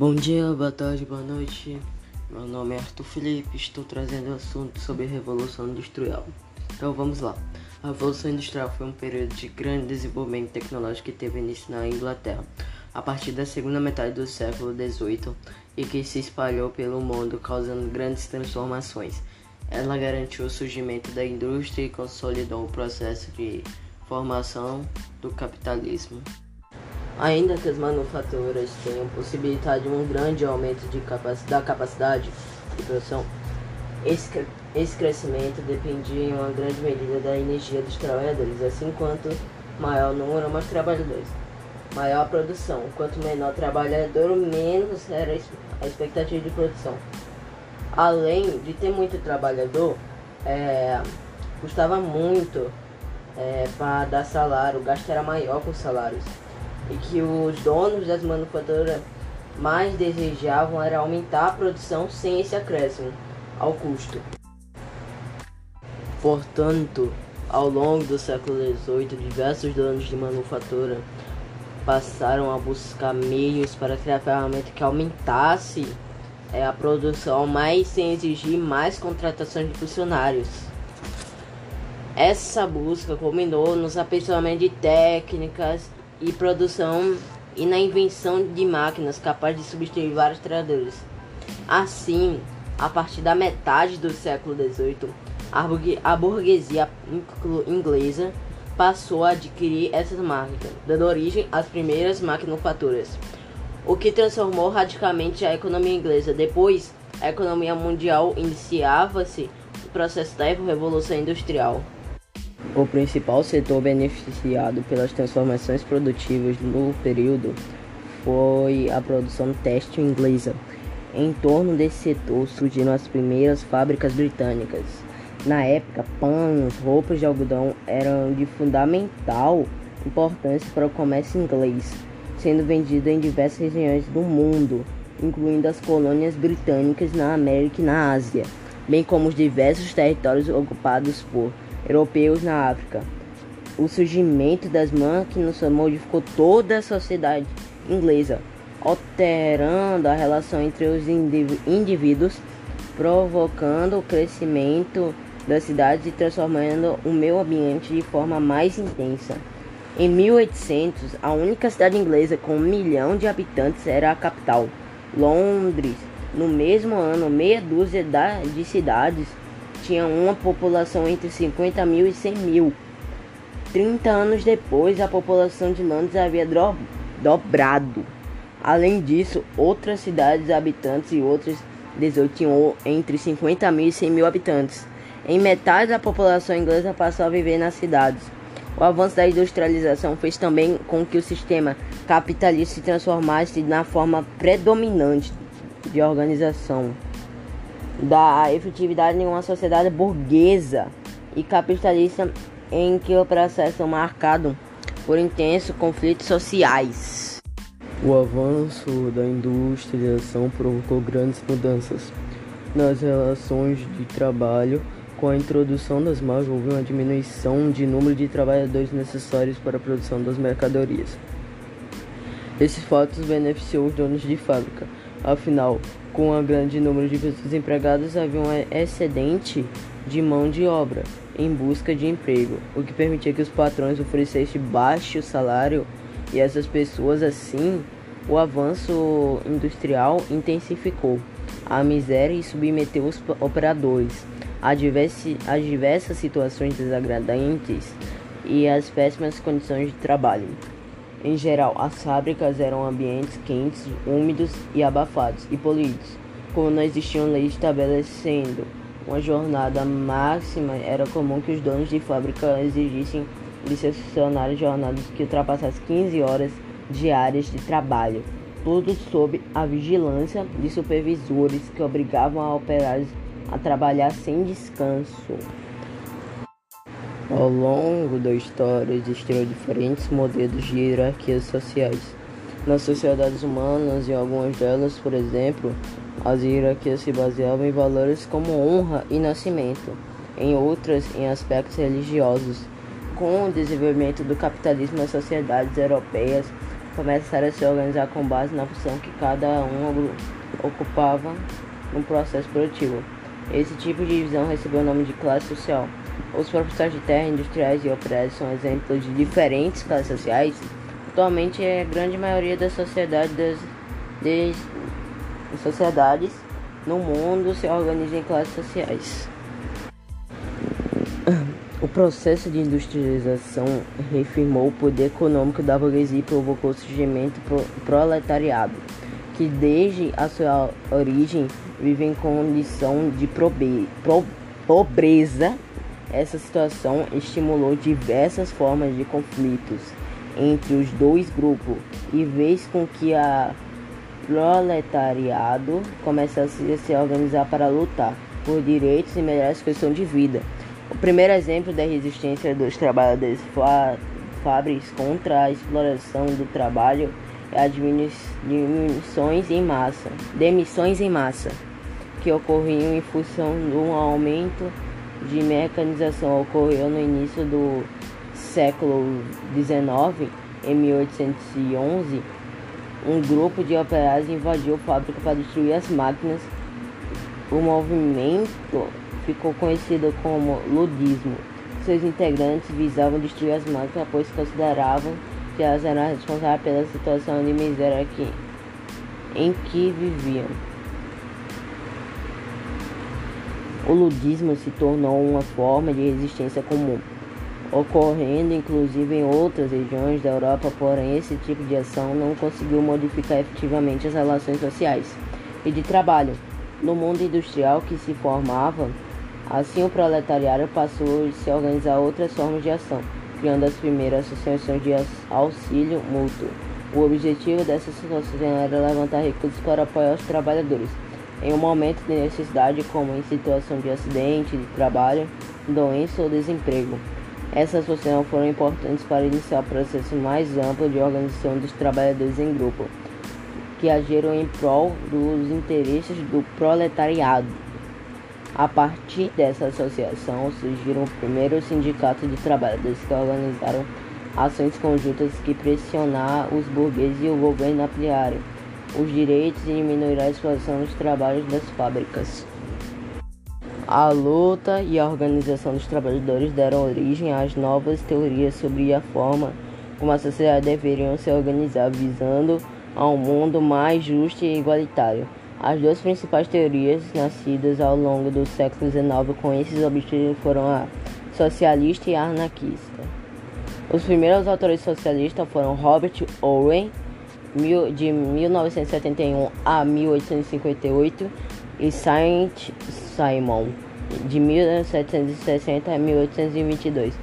Bom dia, boa tarde, boa noite. Meu nome é Arthur Felipe, estou trazendo o assunto sobre a Revolução Industrial. Então vamos lá. A Revolução Industrial foi um período de grande desenvolvimento tecnológico que teve início na Inglaterra a partir da segunda metade do século XVIII e que se espalhou pelo mundo, causando grandes transformações. Ela garantiu o surgimento da indústria e consolidou o processo de formação do capitalismo. Ainda que as manufaturas tenham possibilidade de um grande aumento de capac da capacidade de produção, esse, esse crescimento dependia em uma grande medida da energia dos trabalhadores, assim quanto maior o número, mais trabalhadores. Maior a produção, quanto menor o trabalhador, menos era a expectativa de produção. Além de ter muito trabalhador, é, custava muito é, para dar salário, o gasto era maior com os salários e que os donos das manufaturas mais desejavam era aumentar a produção sem esse acréscimo ao custo. Portanto, ao longo do século XVIII, diversos donos de manufatura passaram a buscar meios para criar ferramentas que aumentasse é, a produção, mas sem exigir mais contratações de funcionários. Essa busca culminou nos aperfeiçoamentos de técnicas e produção e na invenção de máquinas capazes de substituir vários trabalhadores. Assim, a partir da metade do século XVIII, a burguesia inglesa passou a adquirir essas máquinas, dando origem às primeiras manufaturas, o que transformou radicalmente a economia inglesa. Depois, a economia mundial iniciava-se o processo da revolução industrial. O principal setor beneficiado pelas transformações produtivas no período foi a produção têxtil inglesa. Em torno desse setor surgiram as primeiras fábricas britânicas. Na época, panos, roupas de algodão eram de fundamental importância para o comércio inglês, sendo vendido em diversas regiões do mundo, incluindo as colônias britânicas na América e na Ásia, bem como os diversos territórios ocupados por europeus na África. O surgimento das máquinas modificou toda a sociedade inglesa, alterando a relação entre os indivíduos, provocando o crescimento das cidades e transformando o meio ambiente de forma mais intensa. Em 1800, a única cidade inglesa com um milhão de habitantes era a capital, Londres. No mesmo ano, meia dúzia de cidades tinha uma população entre 50 mil e 100 mil. 30 anos depois, a população de Londres havia dobrado. Além disso, outras cidades habitantes e outras 18 tinham entre 50 mil e 100 mil habitantes. Em metade da população inglesa passou a viver nas cidades. O avanço da industrialização fez também com que o sistema capitalista se transformasse na forma predominante de organização da efetividade em uma sociedade burguesa e capitalista em que o processo é marcado por intensos conflitos sociais. O avanço da industrialização provocou grandes mudanças nas relações de trabalho. Com a introdução das máquinas, houve uma diminuição de número de trabalhadores necessários para a produção das mercadorias. Esses fatos beneficiou os donos de fábrica, afinal, com um grande número de pessoas empregadas, havia um excedente de mão de obra em busca de emprego, o que permitia que os patrões oferecessem baixo salário e essas pessoas assim, o avanço industrial intensificou a miséria e submeteu os operadores a, diversi, a diversas situações desagradantes e às péssimas condições de trabalho. Em geral, as fábricas eram ambientes quentes, úmidos e abafados e poluídos. Como não existiam leis estabelecendo uma jornada máxima, era comum que os donos de fábrica exigissem de seus funcionários jornadas que ultrapassassem 15 horas diárias de trabalho, tudo sob a vigilância de supervisores que obrigavam a operários a trabalhar sem descanso. Ao longo da história existiram diferentes modelos de hierarquias sociais. Nas sociedades humanas, em algumas delas, por exemplo, as hierarquias se baseavam em valores como honra e nascimento, em outras, em aspectos religiosos. Com o desenvolvimento do capitalismo nas sociedades europeias, começaram a se organizar com base na função que cada um ocupava no processo produtivo. Esse tipo de divisão recebeu o nome de classe social. Os professores de terra, industriais e operários são exemplos de diferentes classes sociais. Atualmente, a grande maioria das sociedades, das, de, sociedades no mundo se organiza em classes sociais. O processo de industrialização reafirmou o poder econômico da burguesia e provocou o surgimento pro proletariado, que desde a sua origem vive em condição de pobreza. Essa situação estimulou diversas formas de conflitos entre os dois grupos e fez com que a proletariado começasse a se organizar para lutar por direitos e melhores questões de vida. O primeiro exemplo da resistência dos trabalhadores fábricos contra a exploração do trabalho é as diminuições em massa, demissões em massa, que ocorriam em função do aumento de mecanização. Ocorreu no início do século XIX, em 1811, um grupo de operários invadiu a fábrica para destruir as máquinas. O movimento ficou conhecido como ludismo. Seus integrantes visavam destruir as máquinas, pois consideravam que elas eram responsáveis pela situação de miséria que, em que viviam. O ludismo se tornou uma forma de resistência comum, ocorrendo inclusive em outras regiões da Europa, porém esse tipo de ação não conseguiu modificar efetivamente as relações sociais e de trabalho no mundo industrial que se formava Assim, o proletariado passou a se organizar outras formas de ação, criando as primeiras associações de auxílio mútuo. O objetivo dessas associações era levantar recursos para apoiar os trabalhadores em um momento de necessidade, como em situação de acidente de trabalho, doença ou desemprego. Essas associações foram importantes para iniciar o processo mais amplo de organização dos trabalhadores em grupo, que agiram em prol dos interesses do proletariado. A partir dessa associação surgiram o primeiro sindicato de trabalhadores que organizaram ações conjuntas que pressionaram os burgueses e o governo a ampliarem os direitos e diminuir a exploração dos trabalhos das fábricas. A luta e a organização dos trabalhadores deram origem às novas teorias sobre a forma como a sociedade deveria se organizar, visando a um mundo mais justo e igualitário. As duas principais teorias nascidas ao longo do século XIX com esses objetivos foram a socialista e a anarquista. Os primeiros autores socialistas foram Robert Owen, de 1971 a 1858, e Saint Simon, de 1760 a 1822,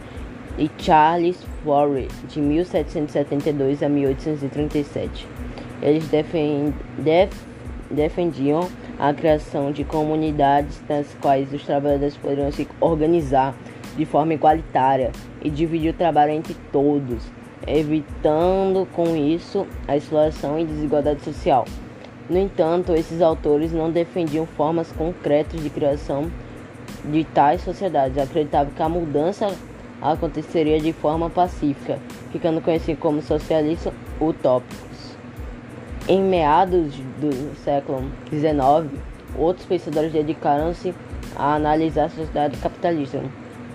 e Charles Fourier, de 1772 a 1837. Eles defendem defendiam a criação de comunidades nas quais os trabalhadores poderiam se organizar de forma igualitária e dividir o trabalho entre todos, evitando com isso a exploração e desigualdade social. No entanto, esses autores não defendiam formas concretas de criação de tais sociedades, acreditavam que a mudança aconteceria de forma pacífica, ficando conhecido como socialistas utópicos. Em meados do século XIX, outros pensadores dedicaram-se a analisar a sociedade capitalista,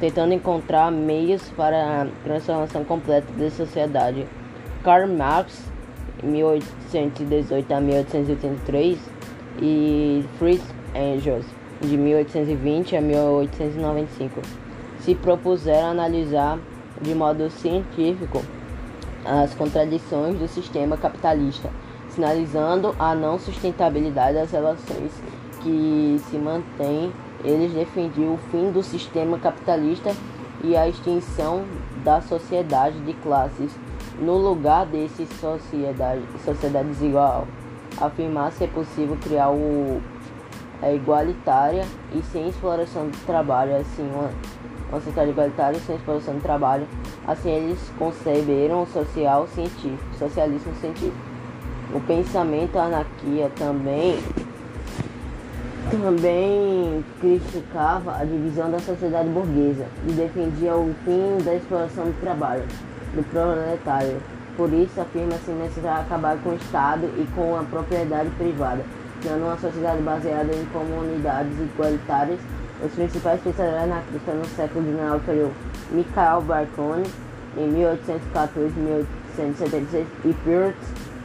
tentando encontrar meios para a transformação completa da sociedade. Karl Marx, 1818 a 1883, e Fritz Engels, de 1820 a 1895, se propuseram analisar de modo científico as contradições do sistema capitalista sinalizando a não sustentabilidade das relações que se mantêm. Eles defendiam o fim do sistema capitalista e a extinção da sociedade de classes. No lugar desse sociedade, sociedade desigual, afirmar se é possível criar o a igualitária e sem exploração do trabalho, assim, uma, uma sociedade igualitária sem exploração do trabalho. Assim eles conceberam o social científico, socialismo científico. O pensamento anarquia também também criticava a divisão da sociedade burguesa e defendia o fim da exploração do trabalho do proletário. Por isso, afirma-se necessário acabar com o Estado e com a propriedade privada, criando uma sociedade baseada em comunidades igualitárias. Os principais pensadores anarquistas no século XIX foram Mikhail Bakunin, em 1814 1876, e Piotr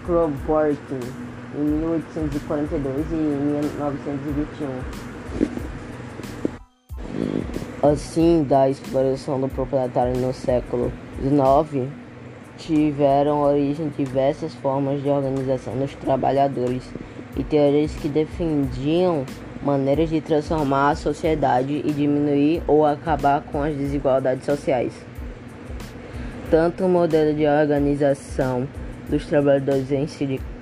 Kropotkin, em 1842 e 1921. Assim, da exploração do proprietário no século XIX, tiveram origem diversas formas de organização dos trabalhadores e teorias que defendiam maneiras de transformar a sociedade e diminuir ou acabar com as desigualdades sociais. Tanto o modelo de organização dos trabalhadores em sindicatos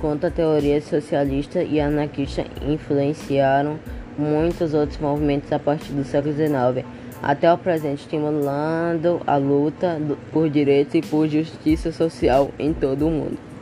quanto a teoria socialista e anarquista influenciaram muitos outros movimentos a partir do século XIX até o presente, estimulando a luta por direitos e por justiça social em todo o mundo.